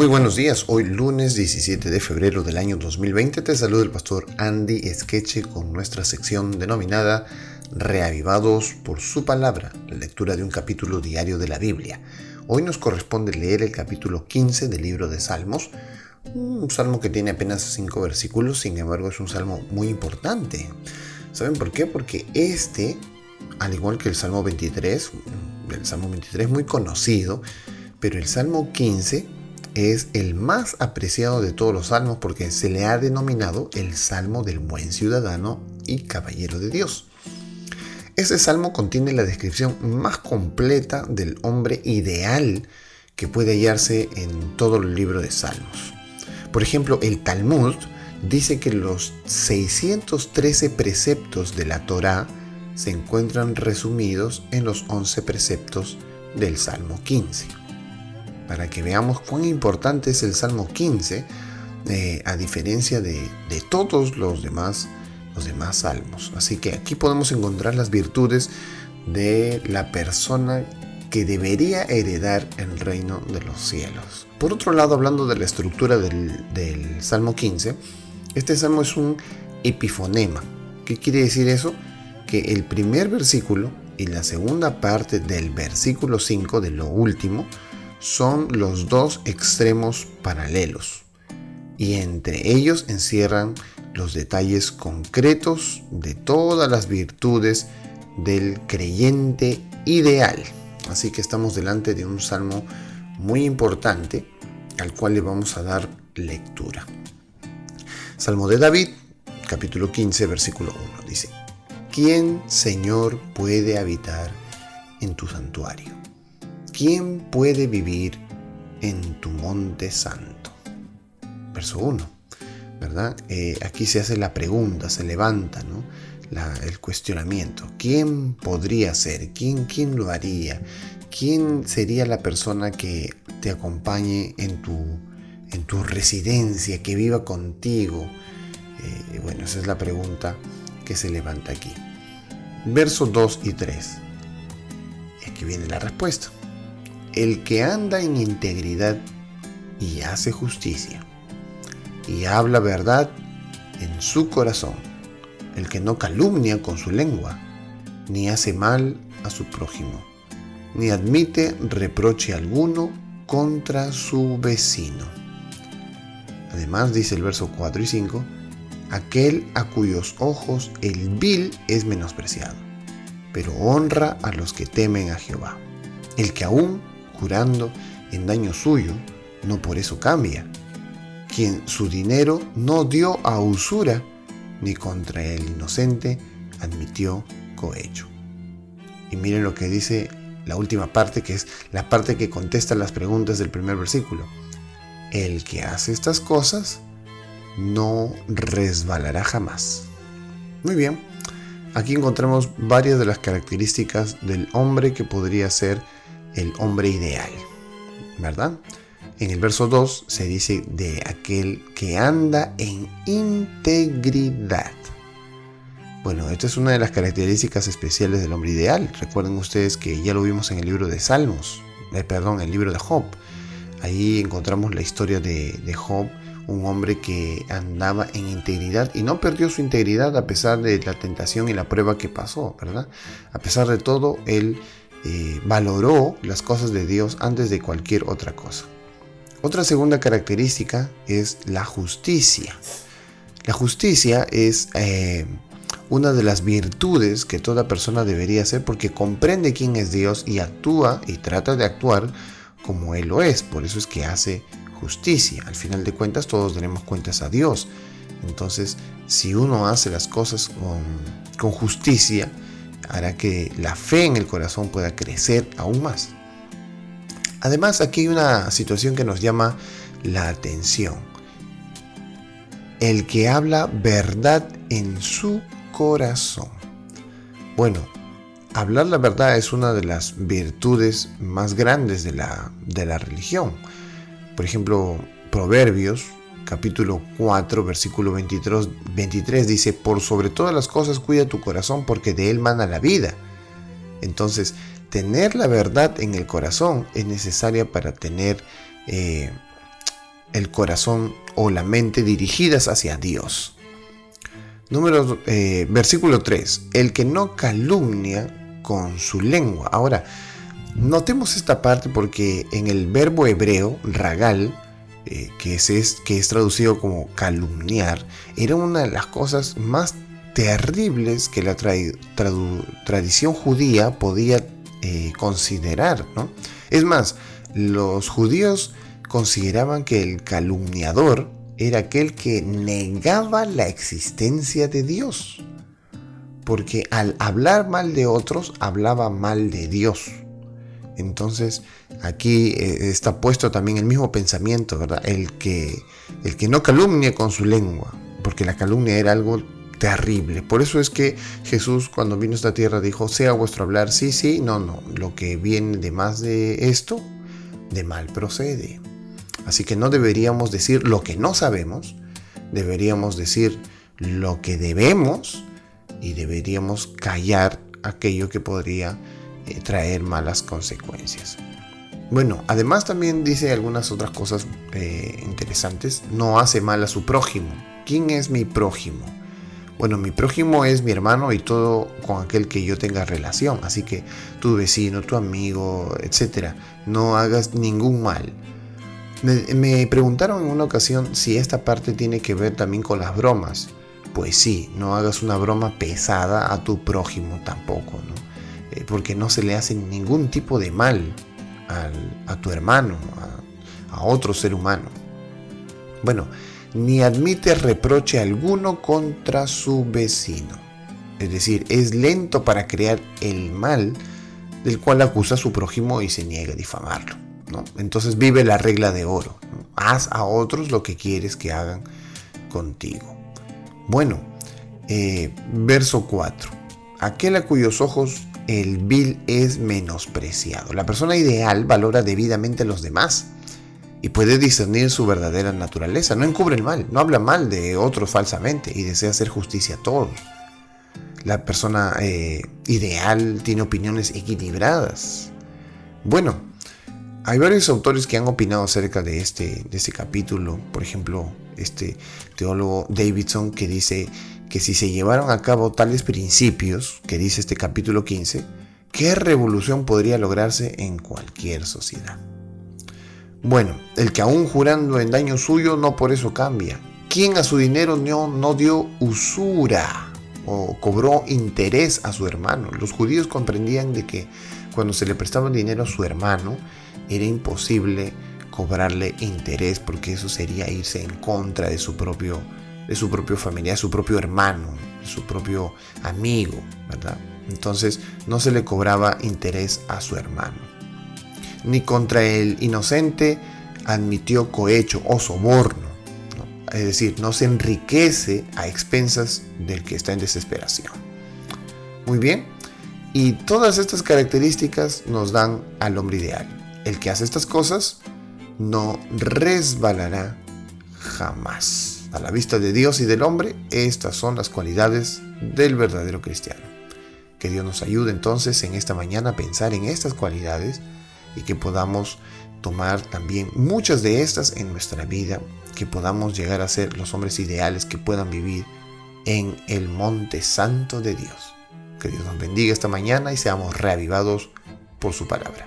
Muy buenos días, hoy lunes 17 de febrero del año 2020 te saluda el pastor Andy Esqueche con nuestra sección denominada Reavivados por su palabra, la lectura de un capítulo diario de la Biblia. Hoy nos corresponde leer el capítulo 15 del libro de Salmos, un salmo que tiene apenas 5 versículos, sin embargo es un salmo muy importante. ¿Saben por qué? Porque este, al igual que el Salmo 23, el Salmo 23 muy conocido, pero el Salmo 15 es el más apreciado de todos los salmos porque se le ha denominado el Salmo del buen ciudadano y caballero de Dios. Ese salmo contiene la descripción más completa del hombre ideal que puede hallarse en todo el libro de Salmos. Por ejemplo, el Talmud dice que los 613 preceptos de la Torá se encuentran resumidos en los 11 preceptos del Salmo 15 para que veamos cuán importante es el Salmo 15 eh, a diferencia de, todos los demás, los demás salmos. Así que aquí podemos encontrar las virtudes de la persona que debería heredar el reino de los cielos. Por otro lado, hablando de la estructura del, del Salmo 15, este salmo es un epifonema. ¿Qué quiere decir eso? Que el primer versículo y la segunda parte del versículo 5 de lo último son los dos extremos paralelos y entre ellos encierran los detalles concretos de todas las virtudes del creyente ideal. Así que estamos delante de un salmo muy importante al cual le vamos a dar lectura. Salmo de David, capítulo 15, versículo 1, dice, ¿quién, Señor, puede habitar en tu santuario? ¿Quién puede vivir en tu monte santo? Verso 1, ¿verdad? Eh, aquí se hace la pregunta, se levanta, el cuestionamiento. ¿Quién podría ser? ¿Quién, ¿Quién lo haría? ¿Quién sería la persona que te acompañe en tu, en tu residencia, que viva contigo? Eh, bueno, esa es la pregunta que se levanta aquí. Versos 2 y 3. Y aquí viene la respuesta el que anda en integridad y hace justicia y habla verdad en su corazón, el que no calumnia con su lengua, ni hace mal a su prójimo, ni admite reproche alguno contra su vecino. Además dice el verso 4 y 5, aquel a cuyos ojos el vil es menospreciado, pero honra a los que temen a Jehová, el que aún curando en daño suyo, no por eso cambia. Quien su dinero no dio a usura, ni contra el inocente admitió cohecho. Y miren lo que dice la última parte, que es la parte que contesta las preguntas del primer versículo. El que hace estas cosas no resbalará jamás. Muy bien, aquí encontramos varias de las características del hombre que podría ser el hombre ideal, ¿verdad? En el verso 2 se dice de aquel que anda en integridad. Bueno, esta es una de las características especiales del hombre ideal. Recuerden ustedes que ya lo vimos en el libro de Salmos, eh, perdón, el libro de Job. Ahí encontramos la historia de, de Job, un hombre que andaba en integridad y no perdió su integridad a pesar de la tentación y la prueba que pasó, ¿verdad? A pesar de todo, él eh, valoró las cosas de Dios antes de cualquier otra cosa. Otra segunda característica es la justicia. La justicia es eh, una de las virtudes que toda persona debería hacer porque comprende quién es Dios y actúa y trata de actuar como Él lo es. Por eso es que hace justicia. Al final de cuentas todos tenemos cuentas a Dios. Entonces, si uno hace las cosas con justicia, hará que la fe en el corazón pueda crecer aún más. Además, aquí hay una situación que nos llama la atención. El que habla verdad en su corazón. Bueno, hablar la verdad es una de las virtudes más grandes de la, de la religión. Por ejemplo, Proverbios capítulo 4, versículo 23, 23 dice, por sobre todas las cosas cuida tu corazón porque de él mana la vida. Entonces, tener la verdad en el corazón es necesaria para tener eh, el corazón o la mente dirigidas hacia Dios. Número, eh, versículo 3. El que no calumnia con su lengua. Ahora, notemos esta parte porque en el verbo hebreo, ragal, eh, que, es, que es traducido como calumniar, era una de las cosas más terribles que la tradición judía podía eh, considerar. ¿no? Es más, los judíos consideraban que el calumniador era aquel que negaba la existencia de Dios. Porque al hablar mal de otros, hablaba mal de Dios. Entonces, aquí eh, está puesto también el mismo pensamiento, ¿verdad? El que, el que no calumnia con su lengua, porque la calumnia era algo terrible. Por eso es que Jesús cuando vino a esta tierra dijo, sea vuestro hablar, sí, sí, no, no, lo que viene de más de esto, de mal procede. Así que no deberíamos decir lo que no sabemos, deberíamos decir lo que debemos y deberíamos callar aquello que podría eh, traer malas consecuencias. Bueno, además también dice algunas otras cosas eh, interesantes. No hace mal a su prójimo. ¿Quién es mi prójimo? Bueno, mi prójimo es mi hermano y todo con aquel que yo tenga relación. Así que tu vecino, tu amigo, etc. No hagas ningún mal. Me, preguntaron en una ocasión si esta parte tiene que ver también con las bromas. Pues sí, no hagas una broma pesada a tu prójimo tampoco, ¿no? Porque no se le hace ningún tipo de mal a tu hermano, a, otro ser humano. Bueno, ni admite reproche alguno contra su vecino. Es decir, es lento para crear el mal del cual acusa a su prójimo y se niega a difamarlo. Entonces vive la regla de oro. Haz a otros lo que quieres que hagan contigo. Bueno, eh, verso 4. Aquel a cuyos ojos el vil es menospreciado. La persona ideal valora debidamente a los demás y puede discernir su verdadera naturaleza. No encubre el mal, no habla mal de otros falsamente y desea hacer justicia a todos. La persona eh, ideal tiene opiniones equilibradas. Bueno, hay varios autores que han opinado acerca de este, de este capítulo. Por ejemplo, este teólogo Davidson que dice que si se llevaron a cabo tales principios que dice este capítulo 15, ¿qué revolución podría lograrse en cualquier sociedad? Bueno, el que aún jurando en daño suyo no por eso cambia. ¿Quién a su dinero no, no dio usura o cobró interés a su hermano? Los judíos comprendían de que cuando se le prestaba dinero a su hermano, era imposible cobrarle interés porque eso sería irse en contra de su propio, de su propio familiar, su propio hermano, de su propio amigo, ¿verdad? Entonces no se le cobraba interés a su hermano. Ni contra el inocente admitió cohecho o soborno. Es decir, no se enriquece a expensas del que está en desesperación. Muy bien. Y todas estas características nos dan al hombre ideal. El que hace estas cosas no resbalará jamás. A la vista de Dios y del hombre, estas son las cualidades del verdadero cristiano. Que Dios nos ayude entonces en esta mañana a pensar en estas cualidades y que podamos tomar también muchas de estas en nuestra vida, que podamos llegar a ser los hombres ideales que puedan vivir en el monte santo de Dios. Que Dios nos bendiga esta mañana y seamos reavivados por su palabra.